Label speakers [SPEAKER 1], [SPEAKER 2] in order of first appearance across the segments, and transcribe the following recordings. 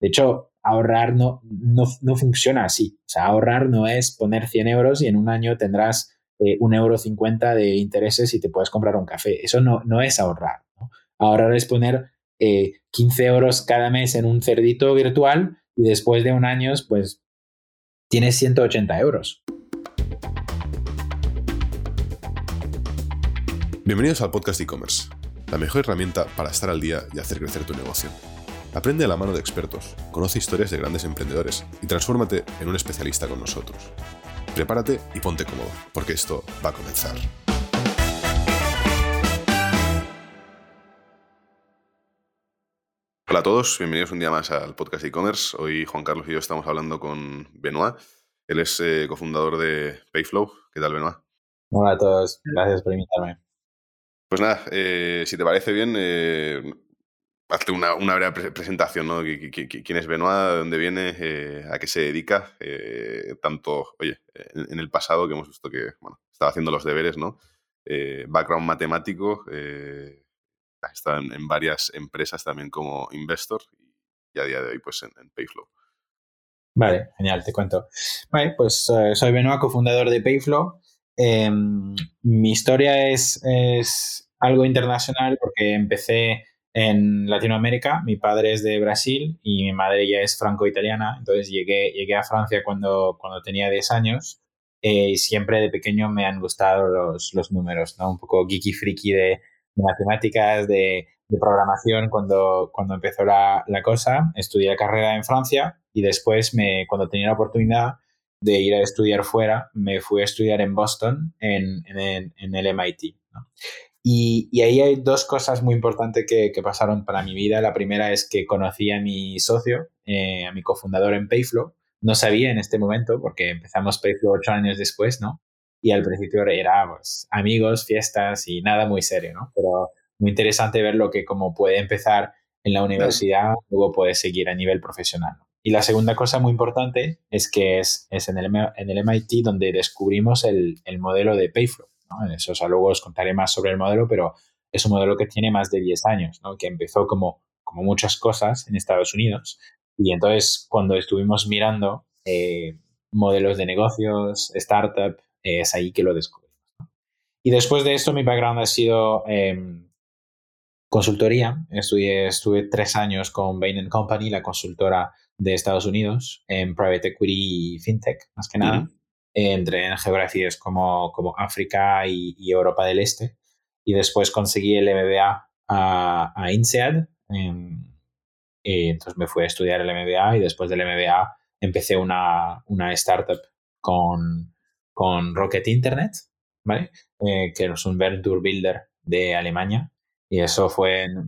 [SPEAKER 1] De hecho, ahorrar no, no, funciona así. O sea, ahorrar no es poner 100 euros y en un año tendrás eh, un euro cincuenta de intereses y te puedes comprar un café. Eso no, no es ahorrar. Ahorrar es poner 15 euros cada mes en un cerdito virtual y después de un año, pues tienes 180 euros.
[SPEAKER 2] Bienvenidos al podcast e-commerce, la mejor herramienta para estar al día y hacer crecer tu negocio. Aprende a la mano de expertos, conoce historias de grandes emprendedores y transfórmate en un especialista con nosotros. Prepárate y ponte cómodo, porque esto va a comenzar. Hola a todos, bienvenidos un día más al podcast e-commerce. Hoy Juan Carlos y yo estamos hablando con Benoit. Él es eh, cofundador de Payflow. ¿Qué tal, Benoit?
[SPEAKER 1] Hola a todos, gracias por invitarme.
[SPEAKER 2] Pues nada, eh, si te parece bien, eh, hazte una, una, breve presentación, ¿no? ¿Quién es Benoit? ¿De dónde viene? Eh, ¿A qué se dedica? Eh, tanto, oye, en, el pasado que hemos visto que, bueno, estaba haciendo los deberes, ¿no? Eh, background matemático, ha estado en, varias empresas también como investor y a día de hoy, pues, en, Payflow.
[SPEAKER 1] Vale, genial, te cuento. Vale, pues soy Benoit, cofundador de Payflow. Em, mi historia es, es algo internacional porque empecé en Latinoamérica. Mi padre es de Brasil y mi madre ya es franco-italiana. Entonces llegué, llegué a Francia cuando, cuando tenía 10 años eh, y siempre de pequeño me han gustado los, los números, ¿no? Un poco geeky friki de, matemáticas, de, de, programación cuando, cuando empezó la, la, cosa. Estudié carrera en Francia y después, me, cuando tenía la oportunidad de ir a estudiar fuera, me fui a estudiar en Boston, en, en, en el MIT. ¿no? Y, ahí hay dos cosas muy importantes que, pasaron para mi vida. La primera es que conocí a mi socio, eh, a mi cofundador en Payflow. No sabía en este momento, porque empezamos Payflow ocho años después, ¿no? Y al principio era pues, amigos, fiestas y nada muy serio, ¿no? Pero muy interesante ver lo que como puede empezar en la universidad, luego puede seguir a nivel profesional. Y la segunda cosa muy importante es que es, es en, el, en el MIT donde descubrimos el, el modelo de Payflow. Eso, o luego os contaré más sobre el modelo, pero es un modelo que tiene más de 10 años, ¿no? que empezó como, como muchas cosas en Estados Unidos. Y entonces, cuando estuvimos mirando eh, modelos de negocios, startup, es ahí que lo descubrimos. Y después de esto, mi background ha sido em, consultoría. Estudié, estuve tres años con Bain Company, la consultora de Estados Unidos, en private equity y fintech, más que nada entré en geografías como, como África y, Europa del Este. Y después conseguí el MBA a, INSEAD. y entonces me fui a estudiar el MBA y después del MBA empecé una, una startup con, con Rocket Internet, ¿vale? Eh, que es un Venture Builder de Alemania. Y eso fue en,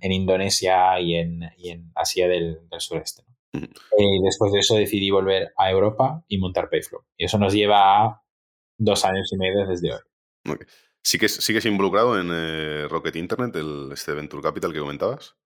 [SPEAKER 1] en, Indonesia y en, y en Asia del sureste. Y eh, después de eso decidí volver a Europa y montar Payflow. Y eso nos lleva a dos años y medio desde hoy.
[SPEAKER 2] ¿Sí que ¿Sigues involucrado en eh, Rocket Internet, el, este Venture Capital que comentabas?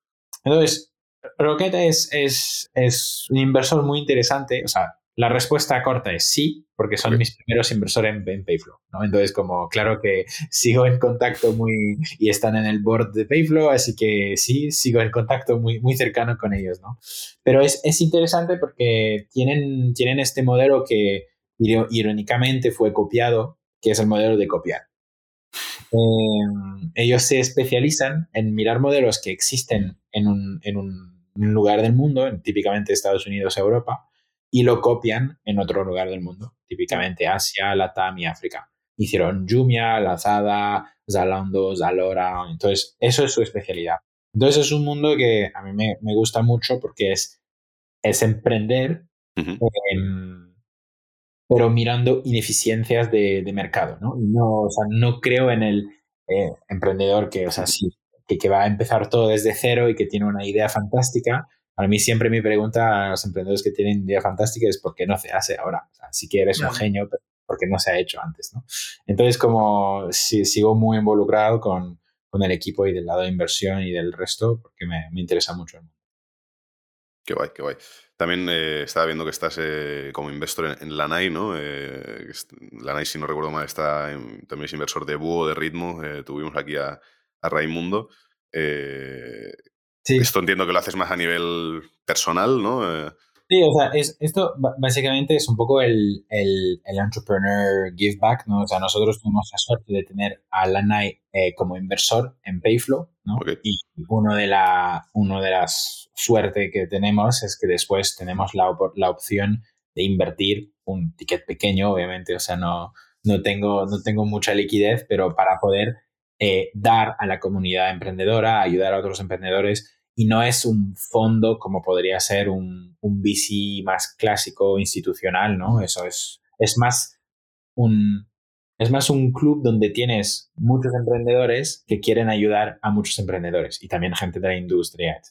[SPEAKER 1] Entonces, Rocket es, es, es un inversor muy interesante. O sea, la respuesta corta es sí, porque son mis primeros inversores en, Payflow. ¿no? Entonces, como claro que sigo en contacto muy y están en el board de Payflow, así que sí, sigo en contacto muy, muy cercano con ellos. ¿no? Pero es, es interesante porque tienen, tienen este modelo que irónicamente fue copiado, que es el modelo de copiar. Em, ellos se especializan en mirar modelos que existen en un, en un lugar del mundo, típicamente Estados Unidos, Europa, y lo copian en otro lugar del mundo, típicamente Asia, Latam y África. Hicieron Jumia, Lazada, Zalando, Zalora, entonces eso es su especialidad. Entonces es un mundo que a mí me, me gusta mucho porque es, es emprender, em, pero mirando ineficiencias de, de, mercado, ¿no? No, o sea, no creo en el eh, emprendedor que, o sea, sí, que, que va a empezar todo desde cero y que tiene una idea fantástica, para mí siempre mi pregunta a los emprendedores que tienen idea fantástica es ¿por qué no se hace ahora? O sea, sí que eres un genio, pero ¿por qué no se ha hecho antes? ¿no? Entonces, como si, sigo muy involucrado con, con, el equipo y del lado de inversión y del resto, porque me, me interesa mucho el mundo.
[SPEAKER 2] Qué guay, qué guay. También eh, estaba viendo que estás eh, como inversor en, Lanai, ¿no? Eh, Lanai, si no recuerdo mal, está también es inversor de Búho, de Ritmo. Eh, tuvimos aquí a, a Raimundo. Esto entiendo que lo haces más a nivel personal, ¿no?
[SPEAKER 1] Eh, sí, o sea, es, esto básicamente es un poco el, el, el, entrepreneur give back, ¿no? O sea, nosotros tuvimos la suerte de tener a Lanai eh, como inversor en Payflow, ¿no? Y uno de, la, uno de las suerte que tenemos es que después tenemos la, la opción de invertir un ticket pequeño, obviamente, o sea, no, no, tengo, no tengo mucha liquidez, pero para poder eh, dar a la comunidad emprendedora, ayudar a otros emprendedores, y no es un fondo como podría ser un, un VC más clásico, institucional, ¿no? Eso es, es más un, es más un club donde tienes muchos emprendedores que quieren ayudar a muchos emprendedores y también gente de la industria.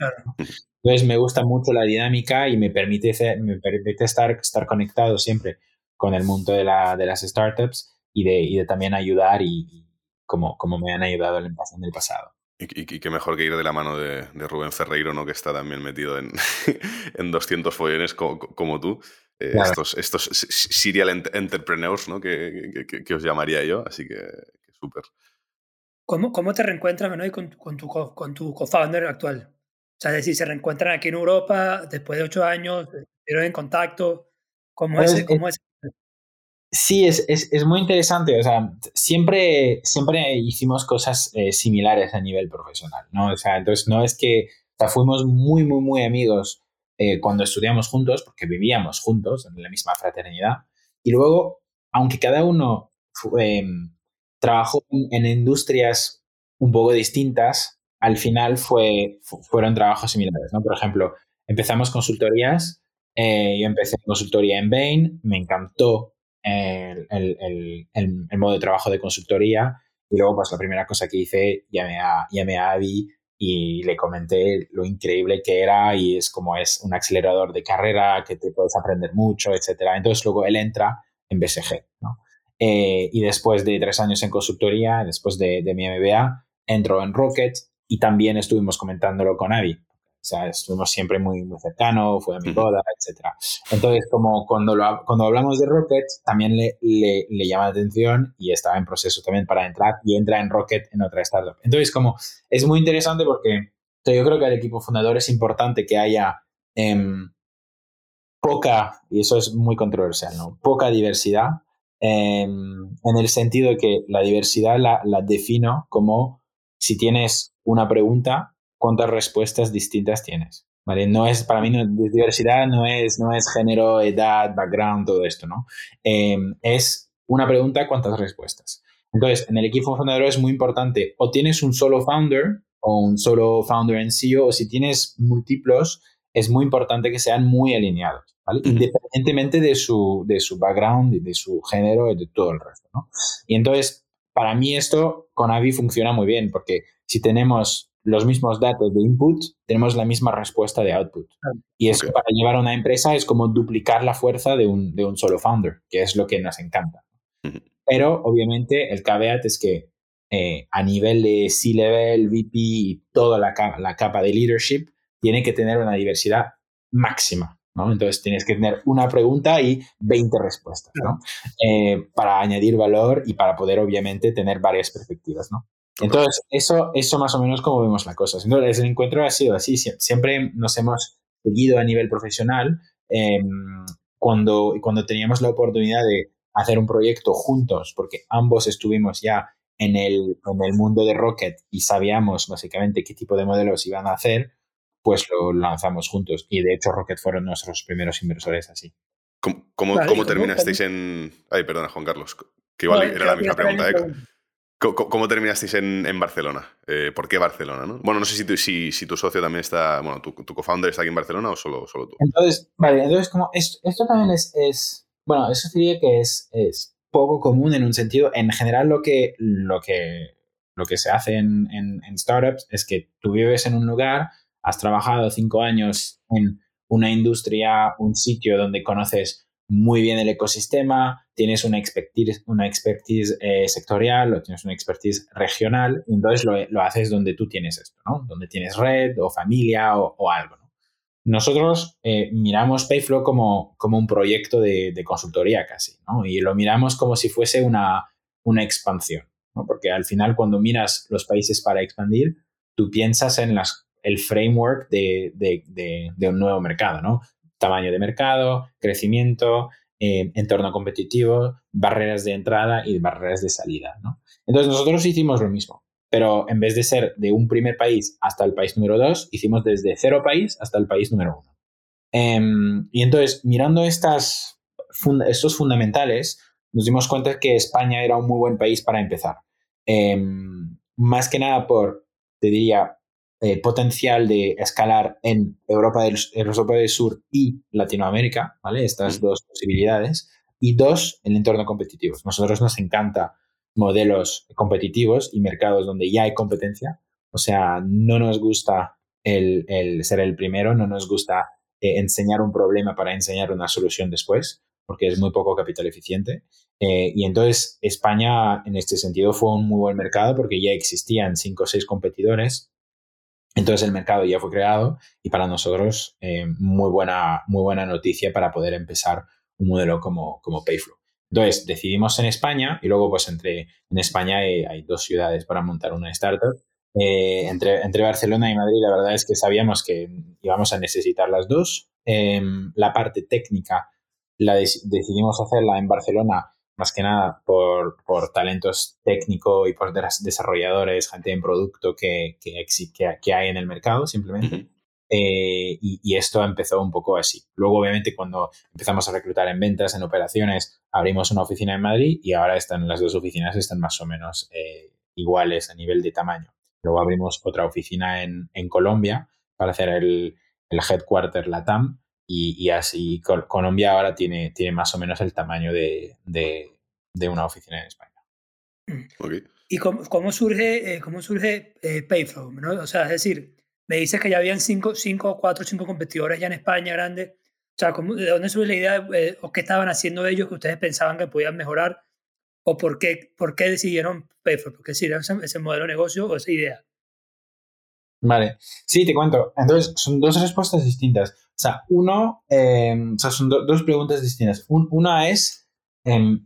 [SPEAKER 1] Entonces me gusta mucho la dinámica y me permite, me permite estar, estar conectado siempre con el mundo de, la, de las startups y de, y de también ayudar y, como, como me han ayudado en el pasado.
[SPEAKER 2] Y, qué mejor que ir de la mano de, Rubén Ferreiro, ¿no? que está también metido en, en 200 follones como, tú. Eh, estos, estos serial entrepreneurs, ¿no? Que, que, os llamaría yo, así que, súper.
[SPEAKER 3] ¿Cómo, ¿Cómo, te reencuentras con, con, tu, con tu co-founder actual? O sea, es decir, se reencuentran aquí en Europa después de ocho años, pero en contacto. ¿Cómo, pues, es, cómo es?
[SPEAKER 1] Sí, es, es, es, muy interesante. O sea, siempre, siempre hicimos cosas eh, similares a nivel profesional, ¿no? O sea, entonces no es que fuimos muy, muy, muy amigos eh, cuando estudiamos juntos, porque vivíamos juntos en la misma fraternidad. Y luego, aunque cada uno em, trabajó en industrias un poco distintas, al final fue, fueron trabajos similares, ¿no? Por ejemplo, empezamos consultorías. Eh, yo empecé consultoría en Bain, me encantó el, el, el, modo de trabajo de consultoría. Y luego, pues la primera cosa que hice, llamé a, llamé a Avi y le comenté lo increíble que era y es como es un acelerador de carrera, que te puedes aprender mucho, etcétera. Entonces luego él entra en BSG, ¿no? Eh, y después de tres años en consultoría, después de, de mi MBA, entró en Rocket y también estuvimos comentándolo con Avi. O sea, estuvimos siempre muy, muy cercanos, fue a mi boda, etc. Entonces, como cuando, lo, cuando hablamos de Rocket, también le, le, le, llama la atención y estaba en proceso también para entrar y entra en Rocket en otra startup. Entonces, como es muy interesante porque yo creo que al equipo fundador es importante que haya eh, poca, y eso es muy controversial, ¿no? Poca diversidad, eh, en el sentido de que la diversidad la, la defino como si tienes una pregunta, cuántas respuestas distintas tienes. ¿Vale? No es, para mí, diversidad no es, no es género, edad, background, todo esto, ¿no? Em, es una pregunta, ¿cuántas respuestas? Entonces, en el equipo fundador es muy importante, o tienes un solo founder, o un solo founder en CEO, o si tienes múltiplos, es muy importante que sean muy alineados, ¿vale? Independientemente de su, de su background, de su género y de todo el resto, ¿no? Y entonces, para mí esto con Avi funciona muy bien, porque si tenemos los mismos datos de input, tenemos la misma respuesta de output. Y eso para llevar a una empresa es como duplicar la fuerza de un, de un solo founder, que es lo que nos encanta. Pero obviamente el caveat es que eh, a nivel de C-Level, VP y toda la, la, capa de leadership, tiene que tener una diversidad máxima. ¿no? Entonces tienes que tener una pregunta y 20 respuestas ¿no? Eh, para añadir valor y para poder obviamente tener varias perspectivas. ¿no? Entonces, eso, eso más o menos como vemos la cosa. Entonces, el encuentro ha sido así. Siempre nos hemos seguido a nivel profesional. Eh, cuando, cuando teníamos la oportunidad de hacer un proyecto juntos, porque ambos estuvimos ya en el, en el mundo de Rocket y sabíamos básicamente qué tipo de modelos iban a hacer, pues lo lanzamos juntos. Y de hecho, Rocket fueron nuestros primeros inversores así.
[SPEAKER 2] ¿Cómo, cómo, terminasteis en.? Ay, perdona, Juan Carlos. Que igual era la misma pregunta, ¿eh? ¿Cómo, terminasteis en, Barcelona? Eh, ¿Por qué Barcelona? ¿no? Bueno, no sé si tu, socio también está, bueno, tu, tu co-founder está aquí en Barcelona o solo, solo tú.
[SPEAKER 1] Entonces, vale, entonces como esto, también es, bueno, eso diría que es, es poco común en un sentido, en general lo que, lo que, lo que se hace en, en startups es que tú vives en un lugar, has trabajado cinco años en una industria, un sitio donde conoces muy bien el ecosistema, tienes una expertise, una eh, sectorial o tienes una expertise regional, y entonces lo, lo, haces donde tú tienes esto, ¿no? Donde tienes red o familia o, algo, ¿no? Nosotros eh, miramos Payflow como, como un proyecto de, de, consultoría casi, ¿no? Y lo miramos como si fuese una, una expansión, ¿no? Porque al final cuando miras los países para expandir, tú piensas en las, el framework de, de, un nuevo mercado, ¿no? Tamaño de mercado, crecimiento, eh, entorno competitivo, barreras de entrada y barreras de salida. Entonces nosotros hicimos lo mismo, pero en vez de ser de un primer país hasta el país número dos, hicimos desde cero país hasta el país número uno. Em, y entonces, mirando estos fundamentales, nos dimos cuenta que España era un muy buen país para empezar. Em, más que nada por, te diría, eh, potencial de escalar en Europa del, Europa del Sur y Latinoamérica, ¿vale? Estas dos posibilidades. Y dos, el entorno competitivo. Nosotros nos encanta modelos competitivos y mercados donde ya hay competencia. O sea, no nos gusta el, el ser el primero, no nos gusta eh, enseñar un problema para enseñar una solución después, porque es muy poco capital eficiente. Eh, y entonces España en este sentido fue un muy buen mercado porque ya existían cinco o seis competidores. Entonces el mercado ya fue creado y para nosotros eh, muy, buena, muy buena noticia para poder empezar un modelo como, como Payflow. Entonces decidimos en España y luego pues entre, en España hay, hay dos ciudades para montar una startup eh, entre, entre, Barcelona y Madrid, la verdad es que sabíamos que íbamos a necesitar las dos. Em, la parte técnica la decidimos hacerla en Barcelona, más que nada por, por talentos técnicos y por desarrolladores, gente en producto que, que, que hay en el mercado, simplemente. Eh, y, y, esto empezó un poco así. Luego, obviamente, cuando empezamos a reclutar en ventas, en operaciones, abrimos una oficina en Madrid y ahora están las dos oficinas están más o menos eh, iguales a nivel de tamaño. Luego abrimos otra oficina en, en Colombia para hacer el, el headquarter LATAM y, y, así Colombia ahora tiene, tiene más o menos el tamaño de, de, de una oficina en España.
[SPEAKER 3] Mm. ¿Y cómo, cómo, surge, eh, cómo surge eh, Payflow? ¿no? O sea, es decir, me dices que ya habían cinco, cinco, cuatro, cinco competidores ya en España grandes. O sea, ¿de dónde surge la idea eh, o qué estaban haciendo ellos que ustedes pensaban que podían mejorar ¿O por qué, por qué decidieron Payflow? ¿Por qué decidieron ese, modelo de negocio o esa idea?
[SPEAKER 1] Vale, sí, te cuento. Entonces, son dos respuestas distintas. O sea, uno, eh, o sea, son dos preguntas distintas. una es, eh,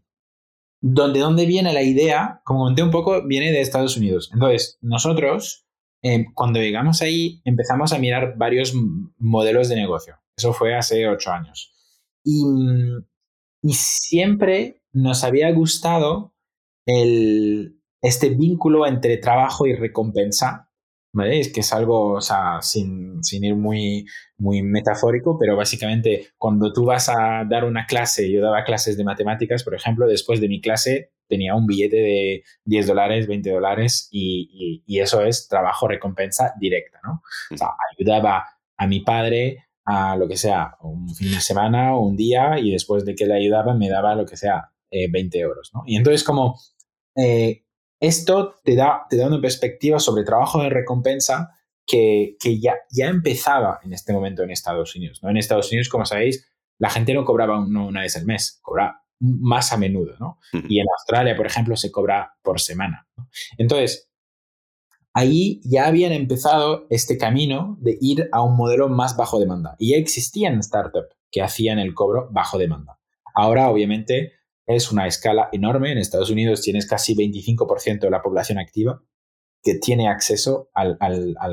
[SPEAKER 1] ¿de dónde viene la idea? Como comenté un poco, viene de Estados Unidos. Entonces, nosotros, em, cuando llegamos ahí, empezamos a mirar varios modelos de negocio. Eso fue hace ocho años. Y, y siempre nos había gustado el, este vínculo entre trabajo y recompensa, ¿vale? Es que es algo, o sea, sin, sin, ir muy, muy metafórico, pero básicamente cuando tú vas a dar una clase, yo daba clases de matemáticas, por ejemplo, después de mi clase tenía un billete de 10 dólares, 20 dólares y, y, eso es trabajo recompensa directa, ¿no? O sea, ayudaba a mi padre a lo que sea, un fin de semana o un día y después de que le ayudaba me daba lo que sea 20 eh, euros. ¿no? Y entonces como eh, esto te da, te da una perspectiva sobre trabajo de recompensa que, que, ya, ya empezaba en este momento en Estados Unidos. ¿no? En Estados Unidos, como sabéis, la gente no cobraba una vez al mes, cobraba más a menudo. ¿no? Y en Australia, por ejemplo, se cobra por semana. Entonces, ahí ya habían empezado este camino de ir a un modelo más bajo demanda. Y ya existían startups que hacían el cobro bajo demanda. Ahora, obviamente, es una escala enorme. En Estados Unidos tienes casi 25% de la población activa que tiene acceso al,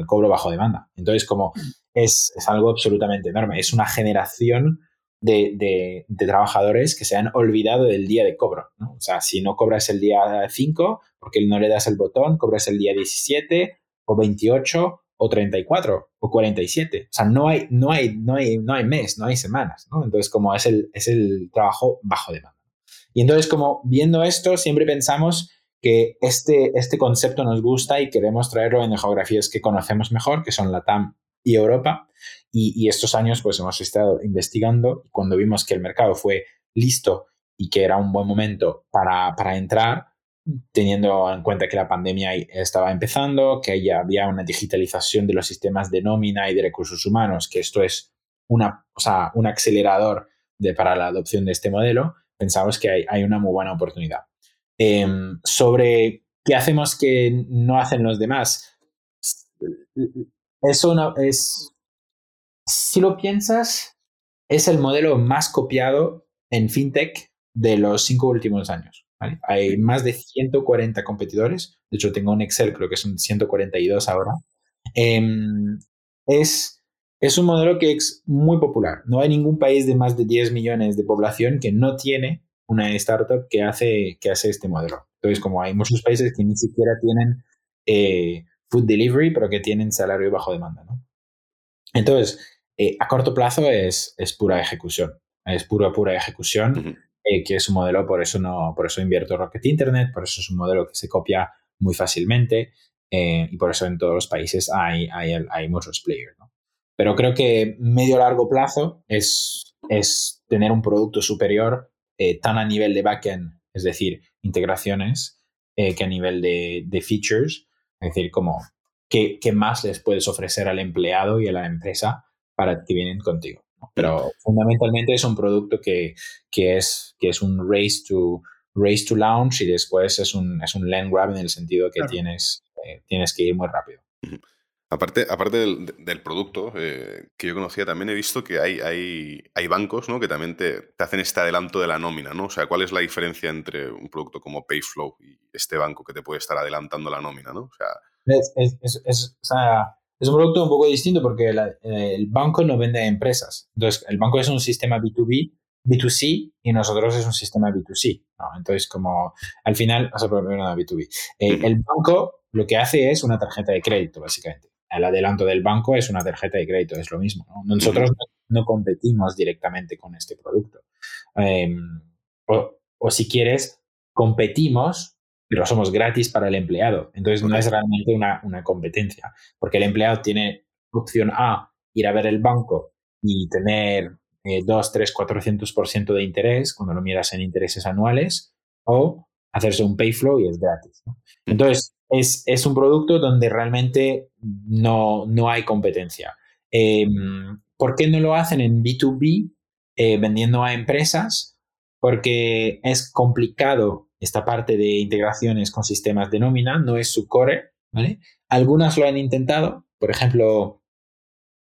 [SPEAKER 1] cobro bajo demanda. Entonces, como es, algo absolutamente enorme, es una generación de, trabajadores que se han olvidado del día de cobro. O sea, si no cobras el día 5, porque no le das el botón, cobras el día 17 o 28 o 34 o 47. O sea, no hay, no hay, no hay, no hay mes, no hay semanas. Entonces, como es el, es el trabajo bajo demanda. Y entonces, como viendo esto, siempre pensamos que este, este concepto nos gusta y queremos traerlo en geografías que conocemos mejor, que son la TAM y Europa. Y, estos años pues hemos estado investigando cuando vimos que el mercado fue listo y que era un buen momento para, para entrar, teniendo en cuenta que la pandemia estaba empezando, que ya había una digitalización de los sistemas de nómina y de recursos humanos, que esto es una, o sea, un acelerador de, para la adopción de este modelo, pensamos que hay, hay una muy buena oportunidad. Em, sobre qué hacemos que no hacen los demás. Eso es, si lo piensas, es el modelo más copiado en fintech de los cinco últimos años. Hay más de 140 competidores. De hecho, tengo un Excel, creo que son 142 ahora. Em, es, es un modelo que es muy popular. No hay ningún país de más de 10 millones de población que no tiene una startup que hace, que hace este modelo. Entonces, como hay muchos países que ni siquiera tienen eh, food delivery, pero que tienen salario bajo demanda. ¿no? Entonces, eh, a corto plazo es, es, pura ejecución. Es pura, pura ejecución, eh, que es un modelo, por eso, no, por eso invierto Rocket Internet, por eso es un modelo que se copia muy fácilmente y por eso en todos los países hay, hay, hay muchos players. ¿no? Pero creo que medio largo plazo es, es tener un producto superior tan a nivel de backend, es decir, integraciones, que a nivel de, de features, es decir, como qué, qué, más les puedes ofrecer al empleado y a la empresa para que vienen contigo. Pero fundamentalmente es un producto que, que, es, que es un race to, race to launch y después es un, es un land grab en el sentido que tienes, eh, tienes que ir muy rápido.
[SPEAKER 2] Aparte, aparte del, producto eh, que yo conocía, también he visto que hay, hay, hay bancos ¿no? que también te, te, hacen este adelanto de la nómina, ¿no? O sea, ¿cuál es la diferencia entre un producto como Payflow y este banco que te puede estar adelantando la nómina, ¿no? O sea,
[SPEAKER 1] es, es, es, o sea, es un producto un poco distinto porque el banco no vende a empresas. Entonces, el banco es un sistema B2B, B2C y nosotros es un sistema B2C. ¿no? Entonces, como al final, o sea, primero B2B. Eh, el banco lo que hace es una tarjeta de crédito, básicamente el adelanto del banco es una tarjeta de crédito, es lo mismo. Nosotros no, competimos directamente con este producto. Em, o, si quieres, competimos, pero somos gratis para el empleado. Entonces no es realmente una, competencia, porque el empleado tiene opción A, ir a ver el banco y tener 2, 3, 400% de interés cuando lo miras en intereses anuales, o hacerse un pay flow y es gratis. Entonces, es, un producto donde realmente no, no hay competencia. Em, ¿Por qué no lo hacen en B2B eh, vendiendo a empresas? Porque es complicado esta parte de integraciones con sistemas de nómina, no es su core. Algunas lo han intentado, por ejemplo,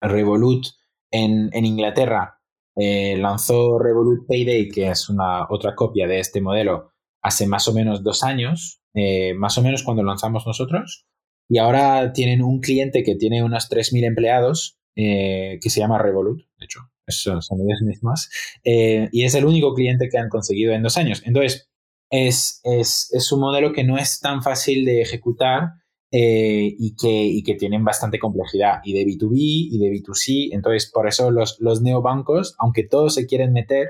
[SPEAKER 1] Revolut en, en Inglaterra eh, lanzó Revolut Payday, que es una otra copia de este modelo, hace más o menos dos años, eh, más o menos cuando lanzamos nosotros. Y ahora tienen un cliente que tiene unos 3.000 empleados eh, que se llama Revolut, de hecho, son, ellos mismos, eh, y es el único cliente que han conseguido en dos años. Entonces, es, es, es un modelo que no es tan fácil de ejecutar y, que, y que tienen bastante complejidad, y de B2B y de B2C. Entonces, por eso los, los neobancos, aunque todos se quieren meter,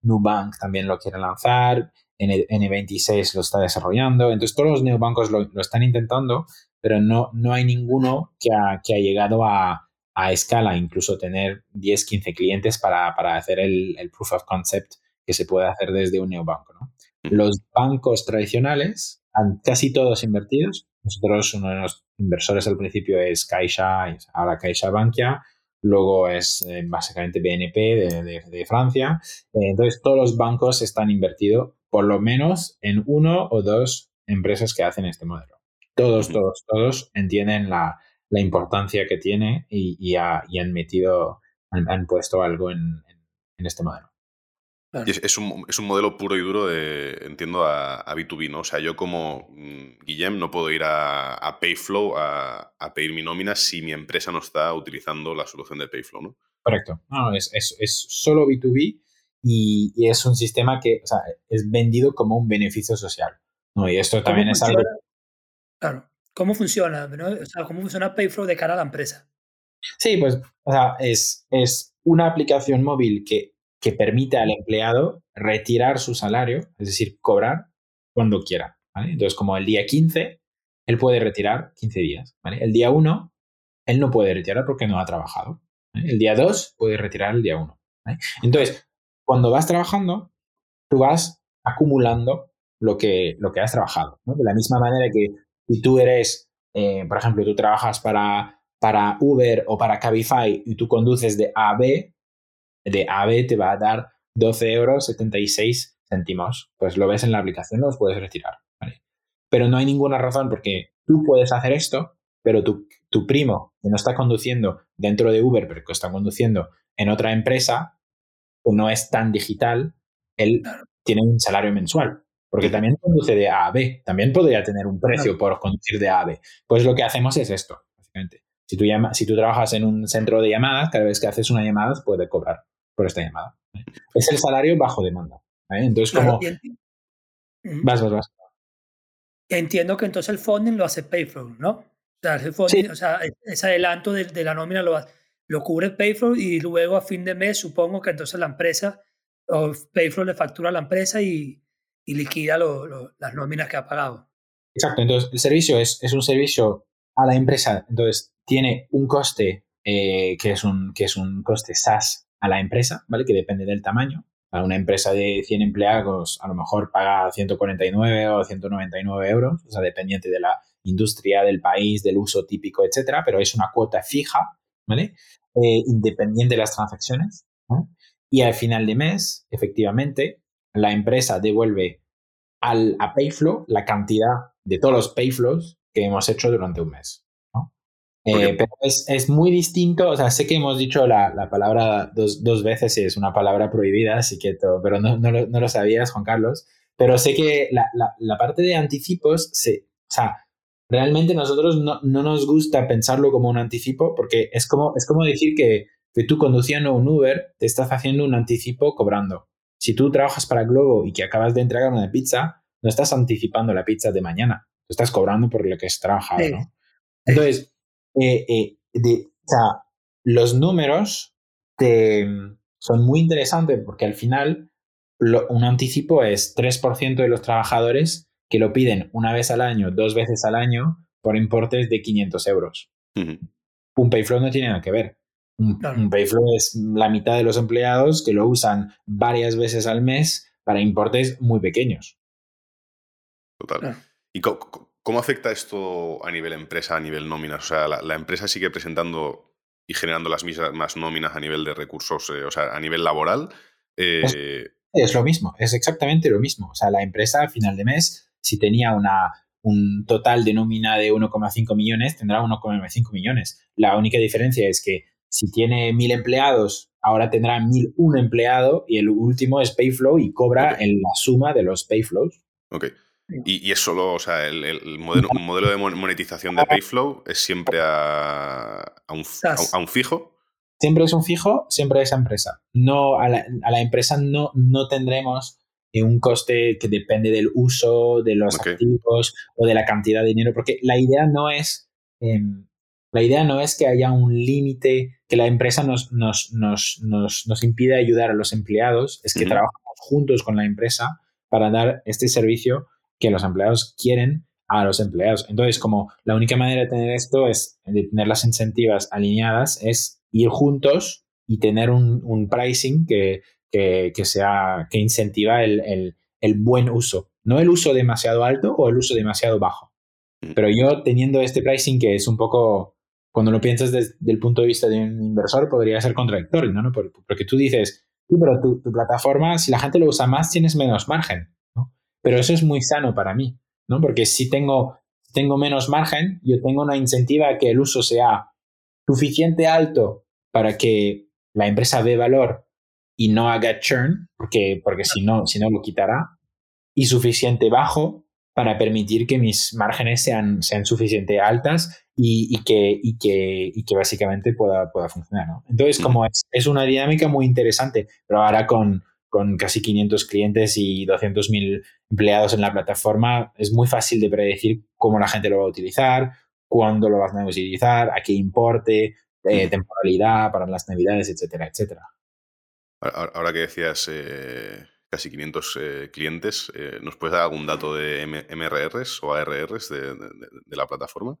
[SPEAKER 1] Nubank también lo quiere lanzar, N26 lo está desarrollando. Entonces, todos los neobancos lo, lo están intentando, pero no, no hay ninguno que ha, que ha llegado a, a, escala, incluso tener 10, 15 clientes para, para hacer el, el, proof of concept que se puede hacer desde un neobanco. ¿no? Los bancos tradicionales, han casi todos invertidos. Nosotros, uno de los inversores al principio es Caixa, ahora Caixa Bankia, luego es eh, básicamente BNP de, de, Francia. Eh, entonces, todos los bancos están invertidos por lo menos en uno o dos empresas que hacen este modelo. Todos, todos, todos entienden la, importancia que tiene y, han metido, han, puesto algo en, este modelo.
[SPEAKER 2] Es, un, modelo puro y duro de, entiendo, a, B2B, ¿no? O sea, yo como mm, Guillem no puedo ir a, Payflow a, pedir mi nómina si mi empresa no está utilizando la solución de Payflow, ¿no?
[SPEAKER 1] Correcto. No, es, es solo B2B y, es un sistema que o sea, es vendido como un beneficio social. ¿no? Y esto también es algo...
[SPEAKER 3] Claro, ¿cómo funciona? O sea, ¿Cómo funciona Payflow de cara a la empresa?
[SPEAKER 1] Sí, pues o sea, es, es una aplicación móvil que, que permite al empleado retirar su salario, es decir, cobrar cuando quiera. ¿vale? Entonces, como el día 15, él puede retirar 15 días. ¿vale? El día 1, él no puede retirar porque no ha trabajado. El día 2 puede retirar el día 1. Entonces, cuando vas trabajando, tú vas acumulando lo que, lo que has trabajado. De la misma manera que si tú eres, eh, por ejemplo, tú trabajas para, para Uber o para Cabify y tú conduces de A a B, de A a B te va a dar 12 euros 76 céntimos. Pues lo ves en la aplicación, los puedes retirar. Pero no hay ninguna razón porque tú puedes hacer esto, pero tu, tu primo que no está conduciendo dentro de Uber, pero que está conduciendo en otra empresa, no es tan digital, él tiene un salario mensual. Porque también conduce de A a B. También podría tener un precio por conducir de A a B. Pues lo que hacemos es esto, básicamente. Si tú, llama, si tú trabajas en un centro de llamadas, cada vez que haces una llamada puedes cobrar por esta llamada. Es el salario bajo demanda. Entonces, como... vas, vas, vas.
[SPEAKER 3] Entiendo que entonces el funding lo hace Payflow, ¿no? O sea, el o sea ese adelanto de, la nómina lo, lo cubre Payflow y luego a fin de mes supongo que entonces la empresa o Payflow le factura a la empresa y, liquida las nóminas que ha pagado.
[SPEAKER 1] Exacto, entonces el servicio es, es un servicio a la empresa, entonces tiene un coste eh, que, es un, que es un coste SaaS a la empresa, ¿vale? Que depende del tamaño. A una empresa de 100 empleados a lo mejor paga 149 o 199 euros, o sea, dependiente de la industria, del país, del uso típico, etcétera, pero es una cuota fija, ¿vale? Eh, independiente de las transacciones. Y al final de mes, efectivamente, la empresa devuelve al, a Payflow la cantidad de todos los Payflows que hemos hecho durante un mes. Eh, pero es, es, muy distinto, o sea, sé que hemos dicho la, la palabra dos, dos, veces y es una palabra prohibida, así que todo, pero no, no, lo, no, lo, sabías, Juan Carlos, pero sé que la, la, la parte de anticipos, se, o sea, realmente nosotros no, no, nos gusta pensarlo como un anticipo porque es como, es como decir que, que tú conduciendo un Uber te estás haciendo un anticipo cobrando. Si tú trabajas para Globo y que acabas de entregar una pizza, no estás anticipando la pizza de mañana, estás cobrando por lo que has trabajado, ¿no? Entonces, eh, eh, de, o sea, los números te, son muy interesantes porque al final un anticipo es 3% de los trabajadores que lo piden una vez al año, dos veces al año, por importes de 500 euros. Un Payflow no tiene nada que ver. Un, Payflow es la mitad de los empleados que lo usan varias veces al mes para importes muy pequeños.
[SPEAKER 2] Total. ¿Y cómo, afecta esto a nivel empresa, a nivel nóminas? O sea, la, empresa sigue presentando y generando las mismas nóminas a nivel de recursos, eh, o sea, a nivel laboral.
[SPEAKER 1] Eh, es, lo mismo, es exactamente lo mismo. O sea, la empresa a final de mes, si tenía una, un total de nómina de 1,5 millones, tendrá 1,5 millones. La única diferencia es que si tiene mil empleados, ahora tendrá mil un empleado y el último es Payflow y cobra en la suma de los Payflows.
[SPEAKER 2] Ok. Y, es solo, o sea, el, modelo, modelo, de monetización de Payflow es siempre a, un, fijo.
[SPEAKER 1] Siempre es un fijo, siempre a esa empresa. No, a la, empresa no, no tendremos un coste que depende del uso, de los activos o de la cantidad de dinero, porque la idea no es, em, la idea no es que haya un límite, que la empresa nos, nos, nos, nos, impida ayudar a los empleados, es que trabajamos juntos con la empresa para dar este servicio que los empleados quieren a los empleados. Entonces, como la única manera de tener esto es, de tener las incentivas alineadas, es ir juntos y tener un, pricing que, que, sea, que incentiva el, buen uso. No el uso demasiado alto o el uso demasiado bajo. Mm. Pero yo teniendo este pricing que es un poco, cuando lo piensas desde el punto de vista de un inversor, podría ser contradictorio, ¿no? Porque tú dices, sí, pero tu, tu plataforma, si la gente lo usa más, tienes menos margen. Pero eso es muy sano para mí, ¿no? Porque si tengo, tengo menos margen, yo tengo una incentiva a que el uso sea suficiente alto para que la empresa ve valor y no haga churn, porque, porque si, no, si no lo quitará, y suficiente bajo para permitir que mis márgenes sean, sean suficientemente altas y, que, y, que, y que básicamente pueda, pueda funcionar. ¿no? Entonces, como es, es, una dinámica muy interesante, pero ahora con, con casi 500 clientes y 200.000 empleados en la plataforma, es muy fácil de predecir cómo la gente lo va a utilizar, cuándo lo vas a utilizar, a qué importe, eh, temporalidad para las navidades, etcétera, etcétera.
[SPEAKER 2] Ahora que decías eh, casi 500 eh, clientes, ¿nos puedes dar algún dato de MRRs o ARRs de, de, la plataforma?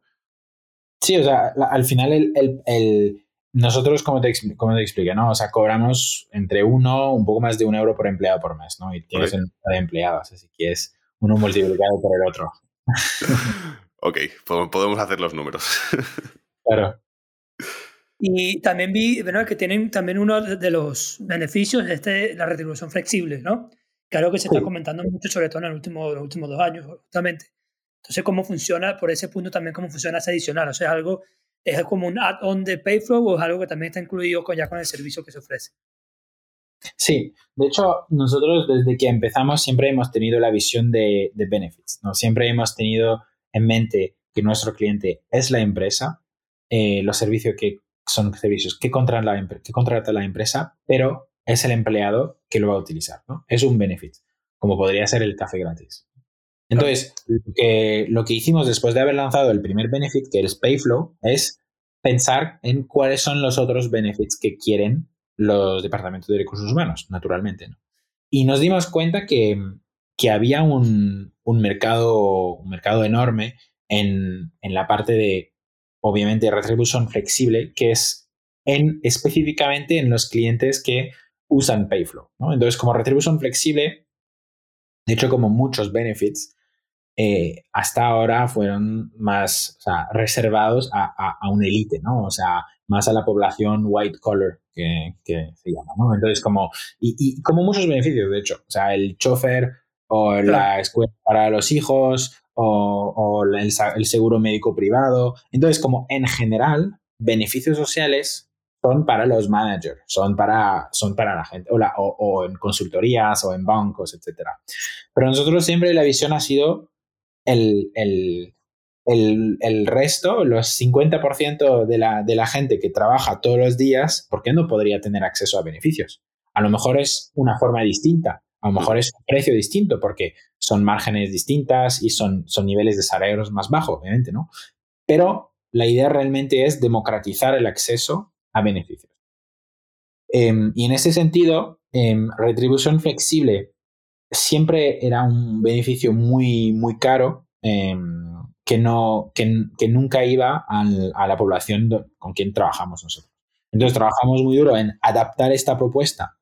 [SPEAKER 1] Sí, o sea, al final el, el nosotros, como te, como te expliqué, ¿no? O sea, cobramos entre uno, un poco más de un euro por empleado por mes, ¿no? Y tienes un de empleados, así que es uno multiplicado por el otro.
[SPEAKER 2] ok, podemos hacer los números.
[SPEAKER 1] claro.
[SPEAKER 3] Y también vi bueno, que tienen también uno de los beneficios de este, la retribución flexible, ¿no? Claro que se está comentando mucho, sobre todo en el último, los últimos dos años, justamente. Entonces, ¿cómo funciona, por ese punto también, cómo funciona ese adicional? O sea, algo ¿Es como un add-on de Payflow o es algo que también está incluido con, ya con el servicio que se ofrece?
[SPEAKER 1] Sí, de hecho, nosotros desde que empezamos siempre hemos tenido la visión de, de benefits, ¿no? Siempre hemos tenido en mente que nuestro cliente es la empresa eh, los servicios que son servicios que contrata, la, que contrata la empresa, pero es el empleado que lo va a utilizar. ¿no? Es un benefit, como podría ser el café gratis. Entonces, lo que, lo que hicimos después de haber lanzado el primer benefit, que es Payflow, es pensar en cuáles son los otros benefits que quieren los departamentos de recursos humanos, naturalmente. ¿no? Y nos dimos cuenta que, que había un, un, mercado, un mercado enorme en, en la parte de, obviamente, retribución flexible, que es en, específicamente en los clientes que usan Payflow. ¿no? Entonces, como retribución flexible, de hecho, como muchos benefits, eh, hasta ahora fueron más reservados a, a, una élite, ¿no? O sea, más a la población white collar que, se llama, ¿no? Entonces, como, y, como muchos beneficios, de hecho, o sea, el chofer o la escuela para los hijos o, el, seguro médico privado. Entonces, como en general, beneficios sociales son para los managers, son para, son para la gente, o, o, en consultorías o en bancos, etc. Pero nosotros siempre la visión ha sido el, el, el, resto, los 50% de la, de la gente que trabaja todos los días, ¿por qué no podría tener acceso a beneficios? A lo mejor es una forma distinta, a lo mejor es un precio distinto porque son márgenes distintas y son, son niveles de salarios más bajos, obviamente, ¿no? Pero la idea realmente es democratizar el acceso a beneficios. Em, y en ese sentido, em, retribución flexible siempre era un beneficio muy, muy caro em, que, no, que, que nunca iba a la población con quien trabajamos nosotros. Entonces trabajamos muy duro en adaptar esta propuesta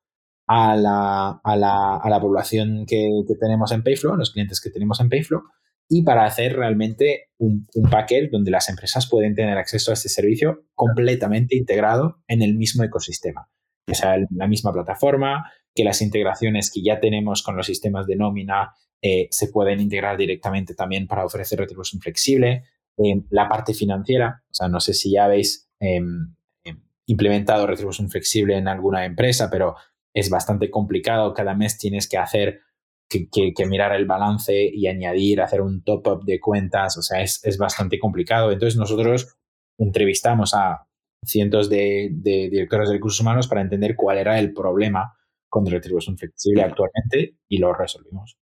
[SPEAKER 1] a la, a la, a la población que, que, tenemos en Payflow, los clientes que tenemos en Payflow, y para hacer realmente un, un paquete donde las empresas pueden tener acceso a este servicio completamente integrado en el mismo ecosistema. O sea, la misma plataforma, que las integraciones que ya tenemos con los sistemas de nómina eh, se pueden integrar directamente también para ofrecer retribución flexible. Eh, la parte financiera, o sea, no sé si ya habéis em, em, implementado retribución flexible en alguna empresa, pero es bastante complicado. Cada mes tienes que hacer, que, que, mirar el balance y añadir, hacer un top-up de cuentas, o sea, es, es, bastante complicado. Entonces nosotros entrevistamos a cientos de, de directores de recursos humanos para entender cuál era el problema con retribución flexible actualmente y lo resolvimos.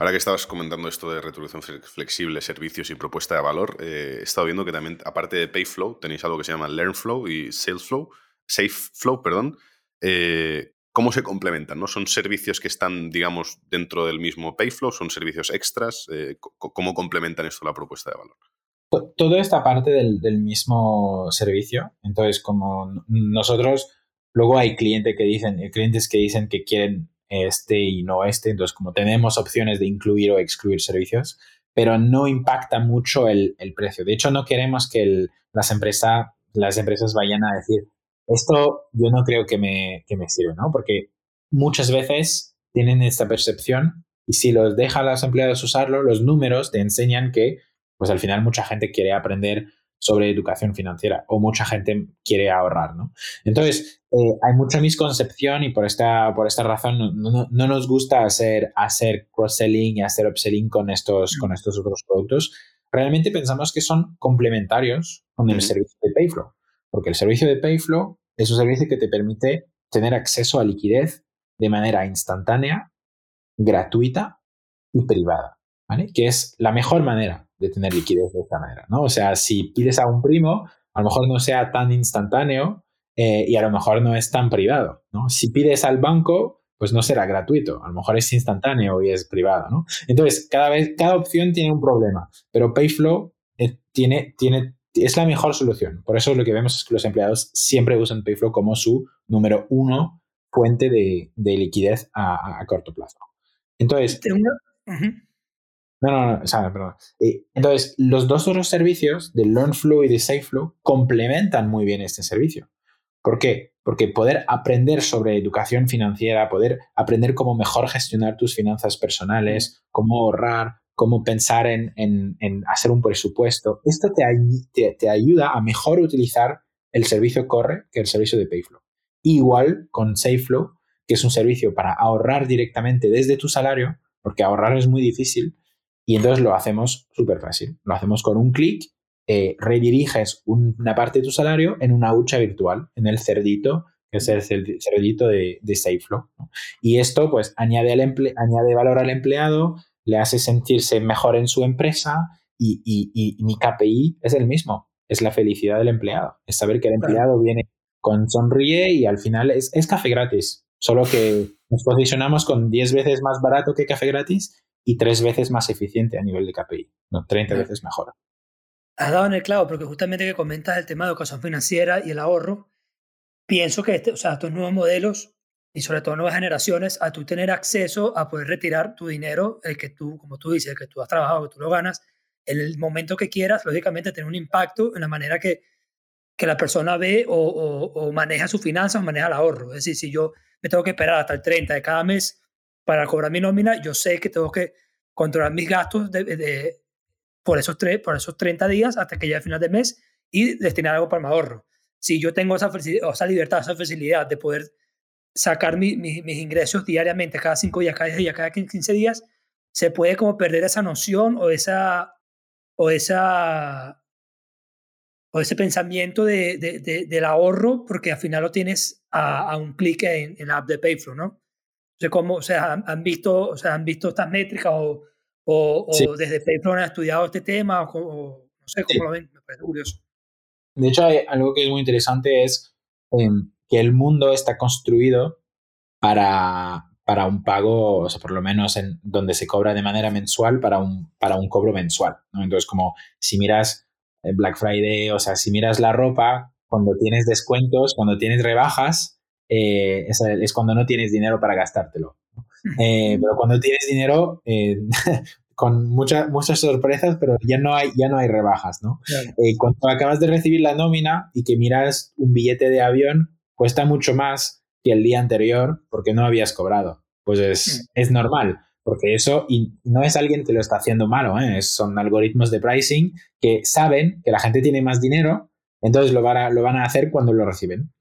[SPEAKER 2] Ahora que estabas comentando esto de retribución flexible, servicios y propuesta de valor, eh, he estado viendo que también, aparte de Payflow, tenéis algo que se llama LearnFlow y SalesFlow, SafeFlow, perdón. Eh, ¿Cómo se complementan? ¿no? ¿Son servicios que están, digamos, dentro del mismo Payflow? ¿Son servicios extras? Eh, ¿Cómo complementan esto la propuesta de valor?
[SPEAKER 1] Toda esta parte del, mismo servicio. Entonces, como nosotros Luego hay clientes que dicen, eh, clientes que dicen que quieren este y no este, entonces como tenemos opciones de incluir o excluir servicios, pero no impacta mucho el, precio. De hecho, no queremos que las, las empresas vayan a decir, esto yo no creo que me, que me sirve, ¿no? Porque muchas veces tienen esta percepción y si los dejan a los empleados usarlo, los números te enseñan que, pues al final mucha gente quiere aprender sobre educación financiera o mucha gente quiere ahorrar, ¿no? Entonces, eh, hay mucha misconcepción y por esta, por esta razón no, nos gusta hacer, hacer cross-selling y hacer upselling con estos, con estos otros productos. Realmente pensamos que son complementarios con el servicio de Payflow, porque el servicio de Payflow es un servicio que te permite tener acceso a liquidez de manera instantánea, gratuita y privada, ¿vale? Que es la mejor manera de tener liquidez de esta manera, ¿no? O sea, si pides a un primo, a lo mejor no sea tan instantáneo eh, y a lo mejor no es tan privado, ¿no? Si pides al banco, pues no será gratuito, a lo mejor es instantáneo y es privado, ¿no? Entonces, cada vez, cada opción tiene un problema, pero Payflow eh, tiene, tiene, es la mejor solución. Por eso lo que vemos es que los empleados siempre usan Payflow como su número uno fuente de, de liquidez a, a, corto plazo. Entonces, no, no, no, o sea, perdón. Eh, entonces, los dos otros servicios de LearnFlow y de SafeFlow complementan muy bien este servicio. ¿Por qué? Porque poder aprender sobre educación financiera, poder aprender cómo mejor gestionar tus finanzas personales, cómo ahorrar, cómo pensar en, hacer un presupuesto, esto te, ayuda a mejor utilizar el servicio Corre que el servicio de Payflow. Igual con SafeFlow, que es un servicio para ahorrar directamente desde tu salario, porque ahorrar es muy difícil, y entonces lo hacemos súper fácil. Lo hacemos con un clic eh, rediriges una parte de tu salario en una hucha virtual, en el cerdito, que es el cerdito de, SafeFlow. Y esto pues añade valor al empleado, le hace sentirse mejor en su empresa y, y, mi KPI es el mismo, es la felicidad del empleado, es saber que el empleado viene con sonríe y al final es, es café gratis, solo que nos posicionamos con 10 veces más barato que café gratis y 3 veces más eficiente a nivel de KPI, no 30 veces mejor.
[SPEAKER 3] Has dado en el clavo, porque justamente que comentas el tema de educación financiera y el ahorro, pienso que este, o sea, estos nuevos modelos y sobre todo nuevas generaciones, a tú tener acceso a poder retirar tu dinero, el que tú, como tú dices, el que tú has trabajado, que tú lo ganas, en el momento que quieras, lógicamente tiene un impacto en la manera que, que la persona ve o, o, maneja sus finanzas o maneja el ahorro. Es decir, si yo me tengo que esperar hasta el 30 de cada mes para cobrar mi nómina, yo sé que tengo que controlar mis gastos de, por, esos tres, por esos 30 días hasta que llegue el final de mes y destinar algo para mi ahorro. Si yo tengo esa, esa libertad, esa facilidad de poder sacar mis ingresos diariamente, cada cinco días, cada día, cada 15 días, se puede como perder esa noción o esa, o esa, o ese pensamiento de, de, del ahorro, porque al final lo tienes a, un clic en, en, la app de Payflow, ¿no? O sea, ¿cómo, o sea, han, visto, o sea, han visto estas métricas o, o, desde Payflow han estudiado este tema o, no sé cómo lo ven, me parece curioso.
[SPEAKER 1] De hecho, hay algo que es muy interesante es em, que el mundo está construido para, para un pago, o sea, por lo menos en donde se cobra de manera mensual para un, para un cobro mensual. Entonces, como si miras eh, Black Friday, o sea, si miras la ropa, cuando tienes descuentos, cuando tienes rebajas, eh, es, cuando no tienes dinero para gastártelo. Eh, pero cuando tienes dinero, con muchas muchas sorpresas, pero ya no hay, ya no hay rebajas, ¿no? cuando acabas de recibir la nómina y que miras un billete de avión, cuesta mucho más que el día anterior porque no habías cobrado. Pues es, mm. es normal, porque eso y no es alguien que lo está haciendo malo, ¿eh? son algoritmos de pricing que saben que la gente tiene más dinero, entonces lo van a, lo van a hacer cuando lo reciben.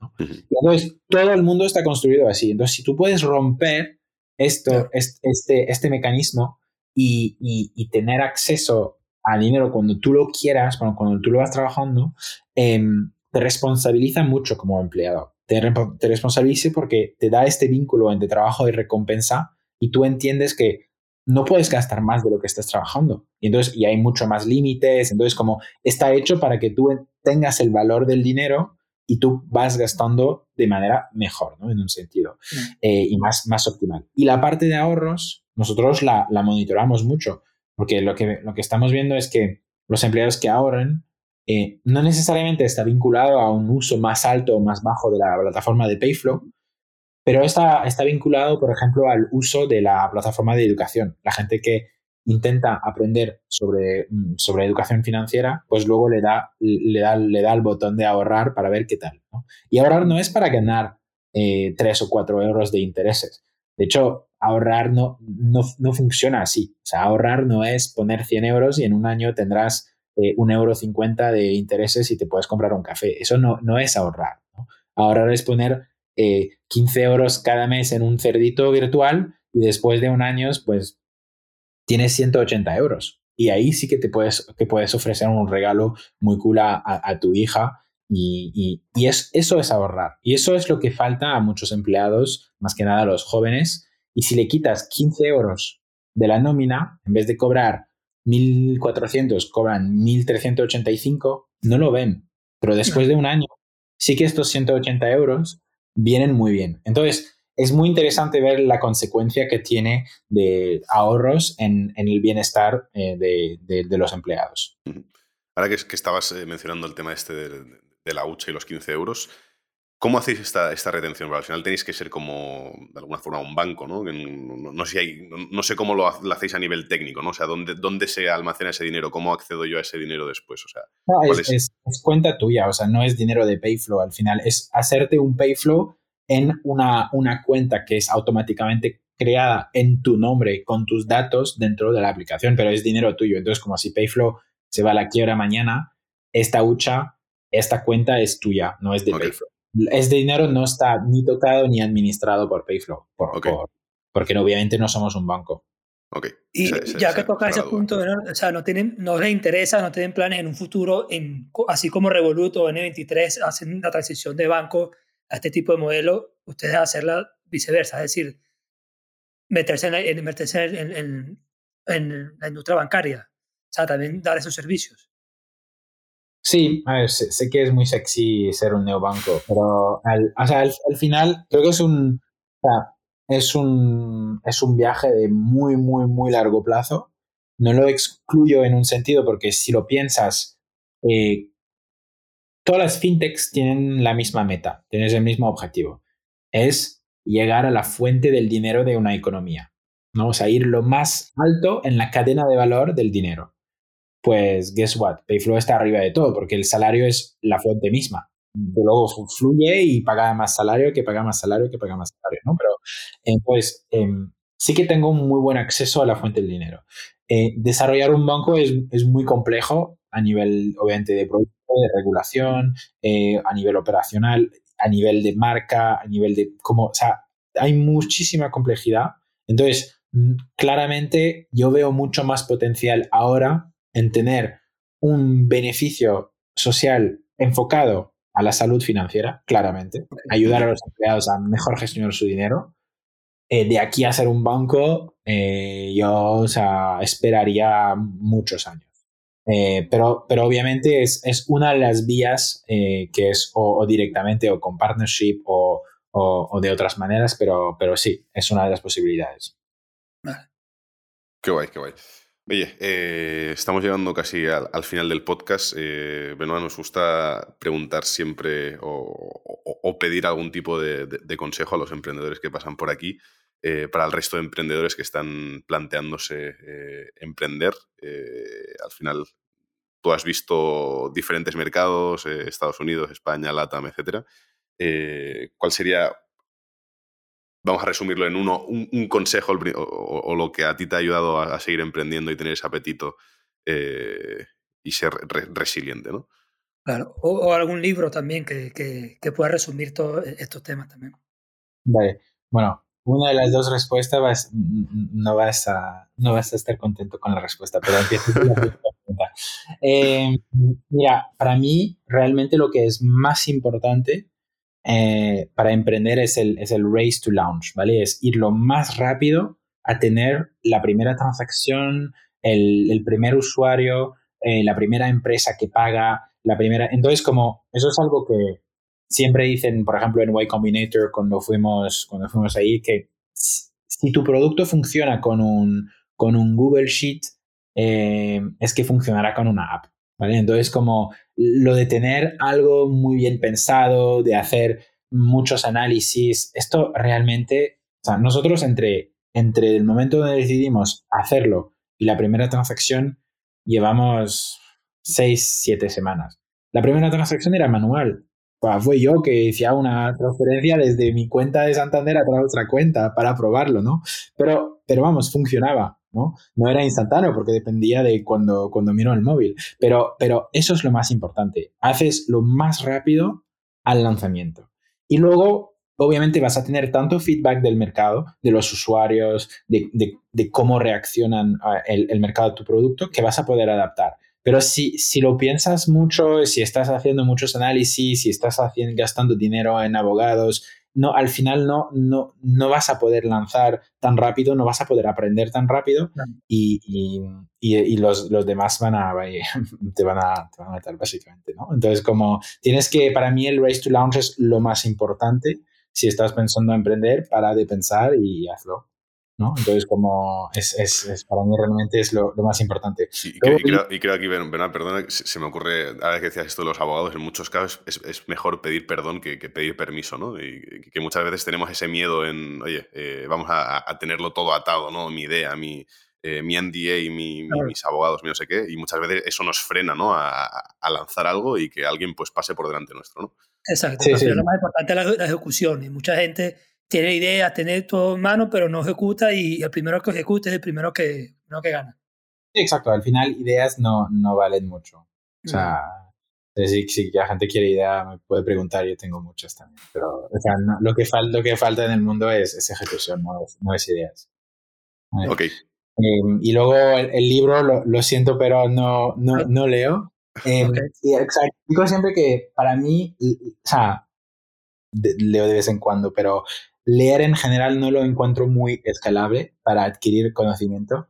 [SPEAKER 1] entonces todo el mundo está construido así. Entonces si tú puedes romper esto, este, este mecanismo y, y, tener acceso a dinero cuando tú lo quieras, cuando, cuando tú lo vas trabajando, em, te responsabiliza mucho como empleado te, te responsabilice porque te da este vínculo entre trabajo y recompensa y tú entiendes que no puedes gastar más de lo que estás trabajando. Y entonces, y hay mucho más límites. Entonces, como está hecho para que tú tengas el valor del dinero y tú vas gastando de manera mejor, ¿no? En un sentido. Eh, y más, más optimal. Y la parte de ahorros, nosotros la, la monitoramos mucho, porque lo que, lo que estamos viendo es que los empleados que ahorren eh, no necesariamente está vinculado a un uso más alto o más bajo de la plataforma de Payflow, pero está, está vinculado, por ejemplo, al uso de la plataforma de educación. La gente que intenta aprender sobre, mm, sobre educación financiera, pues luego le da, le, da, le da el botón de ahorrar para ver qué tal. Y ahorrar no es para ganar eh, 3 o 4 euros de intereses. De hecho, ahorrar no, no, no funciona así. O sea, ahorrar no es poner 100 euros y en un año tendrás eh, un euro cincuenta de intereses y te puedes comprar un café. Eso no, no es ahorrar. Ahorrar es poner 15 eh, euros cada mes en un cerdito virtual y después de un año, pues tienes 180 euros. Y ahí sí que te puedes, que puedes ofrecer un regalo muy cool a, tu hija. Y, y, es, eso es ahorrar. Y eso es lo que falta a muchos empleados, más que nada a los jóvenes. Y si le quitas 15 euros de la nómina, en vez de cobrar 1.400 cobran 1.385, no lo ven. Pero después de un año, sí que estos 180 euros vienen muy bien. Entonces, es muy interesante ver la consecuencia que tiene de ahorros en, el bienestar eh, de, los empleados.
[SPEAKER 2] Ahora que, que estabas eh, mencionando el tema este de, de, la hucha y los 15 euros, ¿Cómo hacéis esta, esta retención? Porque al final tenéis que ser como, de alguna forma, un banco, ¿no? No, sé, hay, no, sé cómo lo, hacéis a nivel técnico, ¿no? O sea, ¿dónde, ¿dónde se almacena ese dinero? ¿Cómo accedo yo a ese dinero después? O sea,
[SPEAKER 1] es, cuenta tuya, o sea, no es dinero de Payflow al final, es hacerte un Payflow en una, una cuenta que es automáticamente creada en tu nombre con tus datos dentro de la aplicación, pero es dinero tuyo. Entonces, como si Payflow se va a la quiebra mañana, esta hucha, esta cuenta es tuya, no es de Payflow este dinero no está ni tocado ni administrado por Payflow, por, porque obviamente no somos un banco.
[SPEAKER 2] Ok.
[SPEAKER 3] Y ya que toca ese punto, o sea, no, tienen, no les interesa, no tienen planes en un futuro, en, así como Revolut o N23 hacen una transición de banco a este tipo de modelo, ustedes hacerla viceversa, es decir, meterse en, meterse en, en, la industria bancaria, o sea, también dar esos servicios.
[SPEAKER 1] Sí, a ver, sé, que es muy sexy ser un neobanco, pero al, o sea, al, final creo que es un, es un, es un viaje de muy, muy, muy largo plazo. No lo excluyo en un sentido porque si lo piensas, eh, todas las fintechs tienen la misma meta, tienes el mismo objetivo. Es llegar a la fuente del dinero de una economía. ¿no? O sea, ir lo más alto en la cadena de valor del dinero. Pues, guess what? Payflow está arriba de todo porque el salario es la fuente misma luego fluye y paga más salario que paga más salario que paga más salario, ¿no? Pero entonces, em, sí que tengo un muy buen acceso a la fuente del dinero. Eh, desarrollar un banco es, es, muy complejo a nivel, obviamente, de producto, de regulación, eh, a nivel operacional, a nivel de marca, a nivel de cómo, o sea, hay muchísima complejidad. Entonces, mm, claramente yo veo mucho más potencial ahora en tener un beneficio social enfocado a la salud financiera, claramente. Ayudar a los empleados a mejor gestionar su dinero. Eh, de aquí a ser un banco, eh, yo esperaría muchos años. Eh, pero, pero obviamente es, es, una de las vías que es o, directamente o con partnership o, o, de otras maneras, pero, pero sí, es una de las posibilidades.
[SPEAKER 2] Qué guay, qué guay. Oye, eh, estamos llegando casi al, final del podcast. Eh, Benoit, nos gusta preguntar siempre o, pedir algún tipo de, consejo a los emprendedores que pasan por aquí. Eh, para el resto de emprendedores que están planteándose eh, emprender. al final, tú has visto diferentes mercados, Estados Unidos, España, LATAM, etc. ¿Cuál sería vamos a resumirlo en uno, un, consejo o, lo que a ti te ha ayudado a, seguir emprendiendo y tener ese apetito eh, y ser resiliente, ¿no?
[SPEAKER 3] Claro, o, algún libro también que, que, pueda resumir todos estos temas también.
[SPEAKER 1] Vale, bueno, una de las dos respuestas no, vas a, no vas a estar contento con la respuesta, pero empiezo con la pregunta. Eh, mira, para mí realmente lo que es más importante eh, para emprender es el, es el race to launch, ¿vale? Es ir lo más rápido a tener la primera transacción, el, primer usuario, eh, la primera empresa que paga, la primera... Entonces, como eso es algo que siempre dicen, por ejemplo, en Y Combinator, cuando fuimos, cuando fuimos ahí, que si tu producto funciona con un, con un Google Sheet, eh, es que funcionará con una app. Entonces, como lo de tener algo muy bien pensado, de hacer muchos análisis, esto realmente, nosotros entre, entre el momento donde decidimos hacerlo y la primera transacción, llevamos seis, siete semanas. La primera transacción era manual. Pues fue yo que hacía una transferencia desde mi cuenta de Santander a otra cuenta para probarlo, ¿no? Pero, pero vamos, funcionaba. ¿No? era instantáneo porque dependía de cuando, cuando miro el móvil. Pero, pero eso es lo más importante. Haces lo más rápido al lanzamiento. Y luego, obviamente, vas a tener tanto feedback del mercado, de los usuarios, de, cómo reaccionan el, el, mercado a tu producto, que vas a poder adaptar. Pero si, si lo piensas mucho, si estás haciendo muchos análisis, si estás haciendo, gastando dinero en abogados, no, al final no, no, no vas a poder lanzar tan rápido, no vas a poder aprender tan rápido y, y, los, los, demás van a, te, van a, te van a matar básicamente, ¿no? Entonces, como tienes que, para mí el race to launch es lo más importante si estás pensando en emprender, para de pensar y hazlo. ¿No? Entonces, como es, es, para mí realmente es lo, más importante.
[SPEAKER 2] y, creo, y, creo, aquí, Bernard, perdona, se me ocurre, ahora que decías esto de los abogados, en muchos casos es, mejor pedir perdón que, pedir permiso, ¿no? Y que muchas veces tenemos ese miedo en, oye, eh, vamos a, tenerlo todo atado, ¿no? Mi idea, mi, eh, mi NDA y mis abogados, mi no sé qué, y muchas veces eso nos frena, ¿no? A, lanzar algo y que alguien pues pase por delante nuestro, ¿no?
[SPEAKER 3] Exacto, lo más importante es la ejecución y mucha gente tiene ideas, tiene todo en mano, pero no ejecuta y el primero que ejecuta es el primero que, no que gana.
[SPEAKER 1] Exacto. Al final, ideas no, no valen mucho. O sea, si, si, la gente quiere idea, me puede preguntar, yo tengo muchas también. Pero o sea, lo, que falta, lo que falta en el mundo es, es ejecución, no es, no es ideas.
[SPEAKER 2] Ok.
[SPEAKER 1] Em, y luego el, libro, lo, siento, pero no, no, no leo. Eh, Digo siempre que para mí, o sea, leo de vez en cuando, pero leer en general no lo encuentro muy escalable para adquirir conocimiento.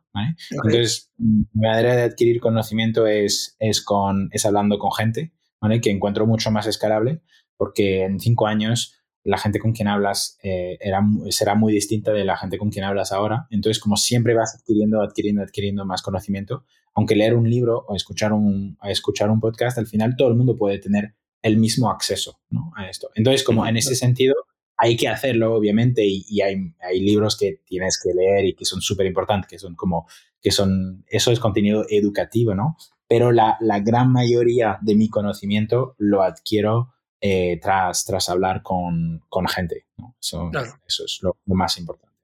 [SPEAKER 1] Entonces, mi manera de adquirir conocimiento es, es, con, es hablando con gente, ¿vale? que encuentro mucho más escalable, porque en cinco años la gente con quien hablas eh, era, será muy distinta de la gente con quien hablas ahora. Entonces, como siempre vas adquiriendo, adquiriendo, adquiriendo más conocimiento, aunque leer un libro o escuchar un, escuchar un podcast, al final todo el mundo puede tener el mismo acceso a esto. Entonces, como en ese sentido, hay que hacerlo, obviamente, y, hay, hay, libros que tienes que leer y que son súper importantes, que son como, que son, eso es contenido educativo, ¿no? Pero la, la gran mayoría de mi conocimiento lo adquiero eh, tras, tras hablar con, con gente. Eso, eso, es lo, más importante.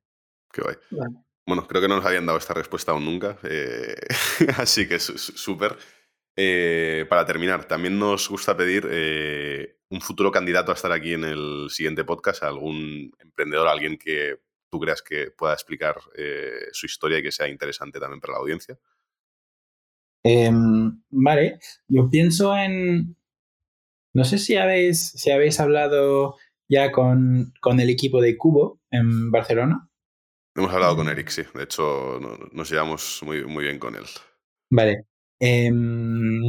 [SPEAKER 2] Qué guay. Bueno, creo que no nos habían dado esta respuesta aún nunca, eh, así que súper. Eh, para terminar, también nos gusta pedir un futuro candidato a estar aquí en el siguiente podcast, algún emprendedor, alguien que tú creas que pueda explicar su historia y que sea interesante también para la audiencia.
[SPEAKER 1] Em, vale, yo pienso en, no sé si habéis, si habéis hablado ya con, con el equipo de Cubo en Barcelona.
[SPEAKER 2] Hemos hablado con Eric, sí. De hecho, nos llevamos muy, muy bien con él.
[SPEAKER 1] Vale. Em,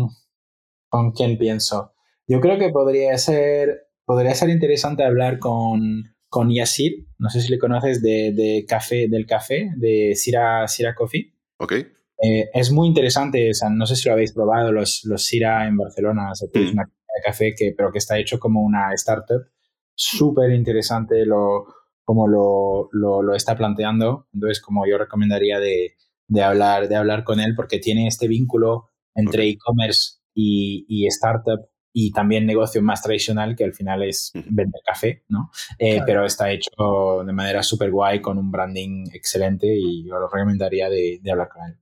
[SPEAKER 1] ¿Con quién pienso? Yo creo que podría ser, podría ser interesante hablar con, con Yasir. No sé si le conoces de, café, del café, de Sira, Sira Coffee.
[SPEAKER 2] Ok.
[SPEAKER 1] Eh, es muy interesante, no sé si lo habéis probado, los, los Sira en Barcelona. es mm. una de café, que, pero que está hecho como una startup. Súper interesante lo, como lo, lo, está planteando. Entonces, como yo recomendaría de, de, hablar, de hablar con él, porque tiene este vínculo entre e-commerce y, y, startup y también negocio más tradicional, que al final es vender café, ¿no? Eh, pero está hecho de manera súper guay, con un branding excelente y yo lo recomendaría de, de hablar con él.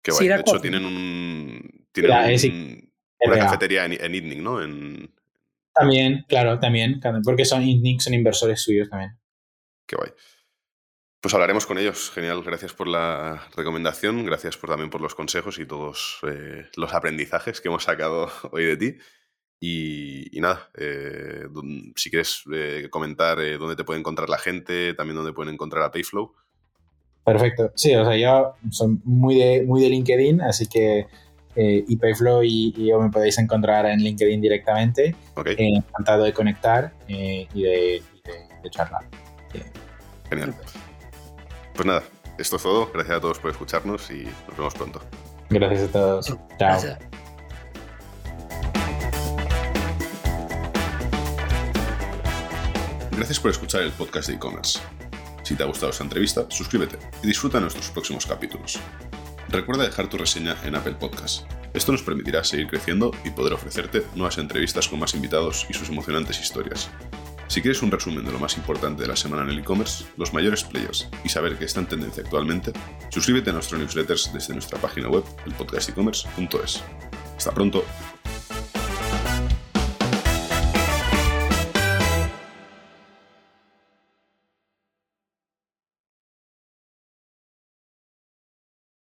[SPEAKER 2] Qué guay. de hecho, tienen un... Tienen una cafetería en, en ¿no?
[SPEAKER 1] También, claro, también, porque son ITNIC, son inversores suyos también.
[SPEAKER 2] Qué guay. Pues hablaremos con ellos. Genial, gracias por la recomendación, gracias por, también por los consejos y todos eh, los aprendizajes que hemos sacado hoy de ti. Y, nada, eh, si quieres eh, comentar dónde te puede encontrar la gente, también dónde pueden encontrar a Payflow.
[SPEAKER 1] Perfecto. Sí, o sea, yo soy muy de, muy de LinkedIn, así que eh, y Payflow y, yo me podéis encontrar en LinkedIn directamente.
[SPEAKER 2] Okay.
[SPEAKER 1] Eh, encantado de conectar eh, y, de, charlar.
[SPEAKER 2] Genial. Pues nada, esto es todo. Gracias a todos por escucharnos y nos vemos pronto.
[SPEAKER 1] Gracias a todos. Chao. Gracias.
[SPEAKER 2] Gracias por escuchar el podcast de e-commerce. Si te ha gustado esta entrevista, suscríbete y disfruta nuestros próximos capítulos. Recuerda dejar tu reseña en Apple Podcast. Esto nos permitirá seguir creciendo y poder ofrecerte nuevas entrevistas con más invitados y sus emocionantes historias. Si quieres un resumen de lo más importante de la semana en el e-commerce, los mayores players y saber qué está en tendencia actualmente, suscríbete a nuestro newsletters desde nuestra página web, elpodcastecommerce.es. Hasta pronto.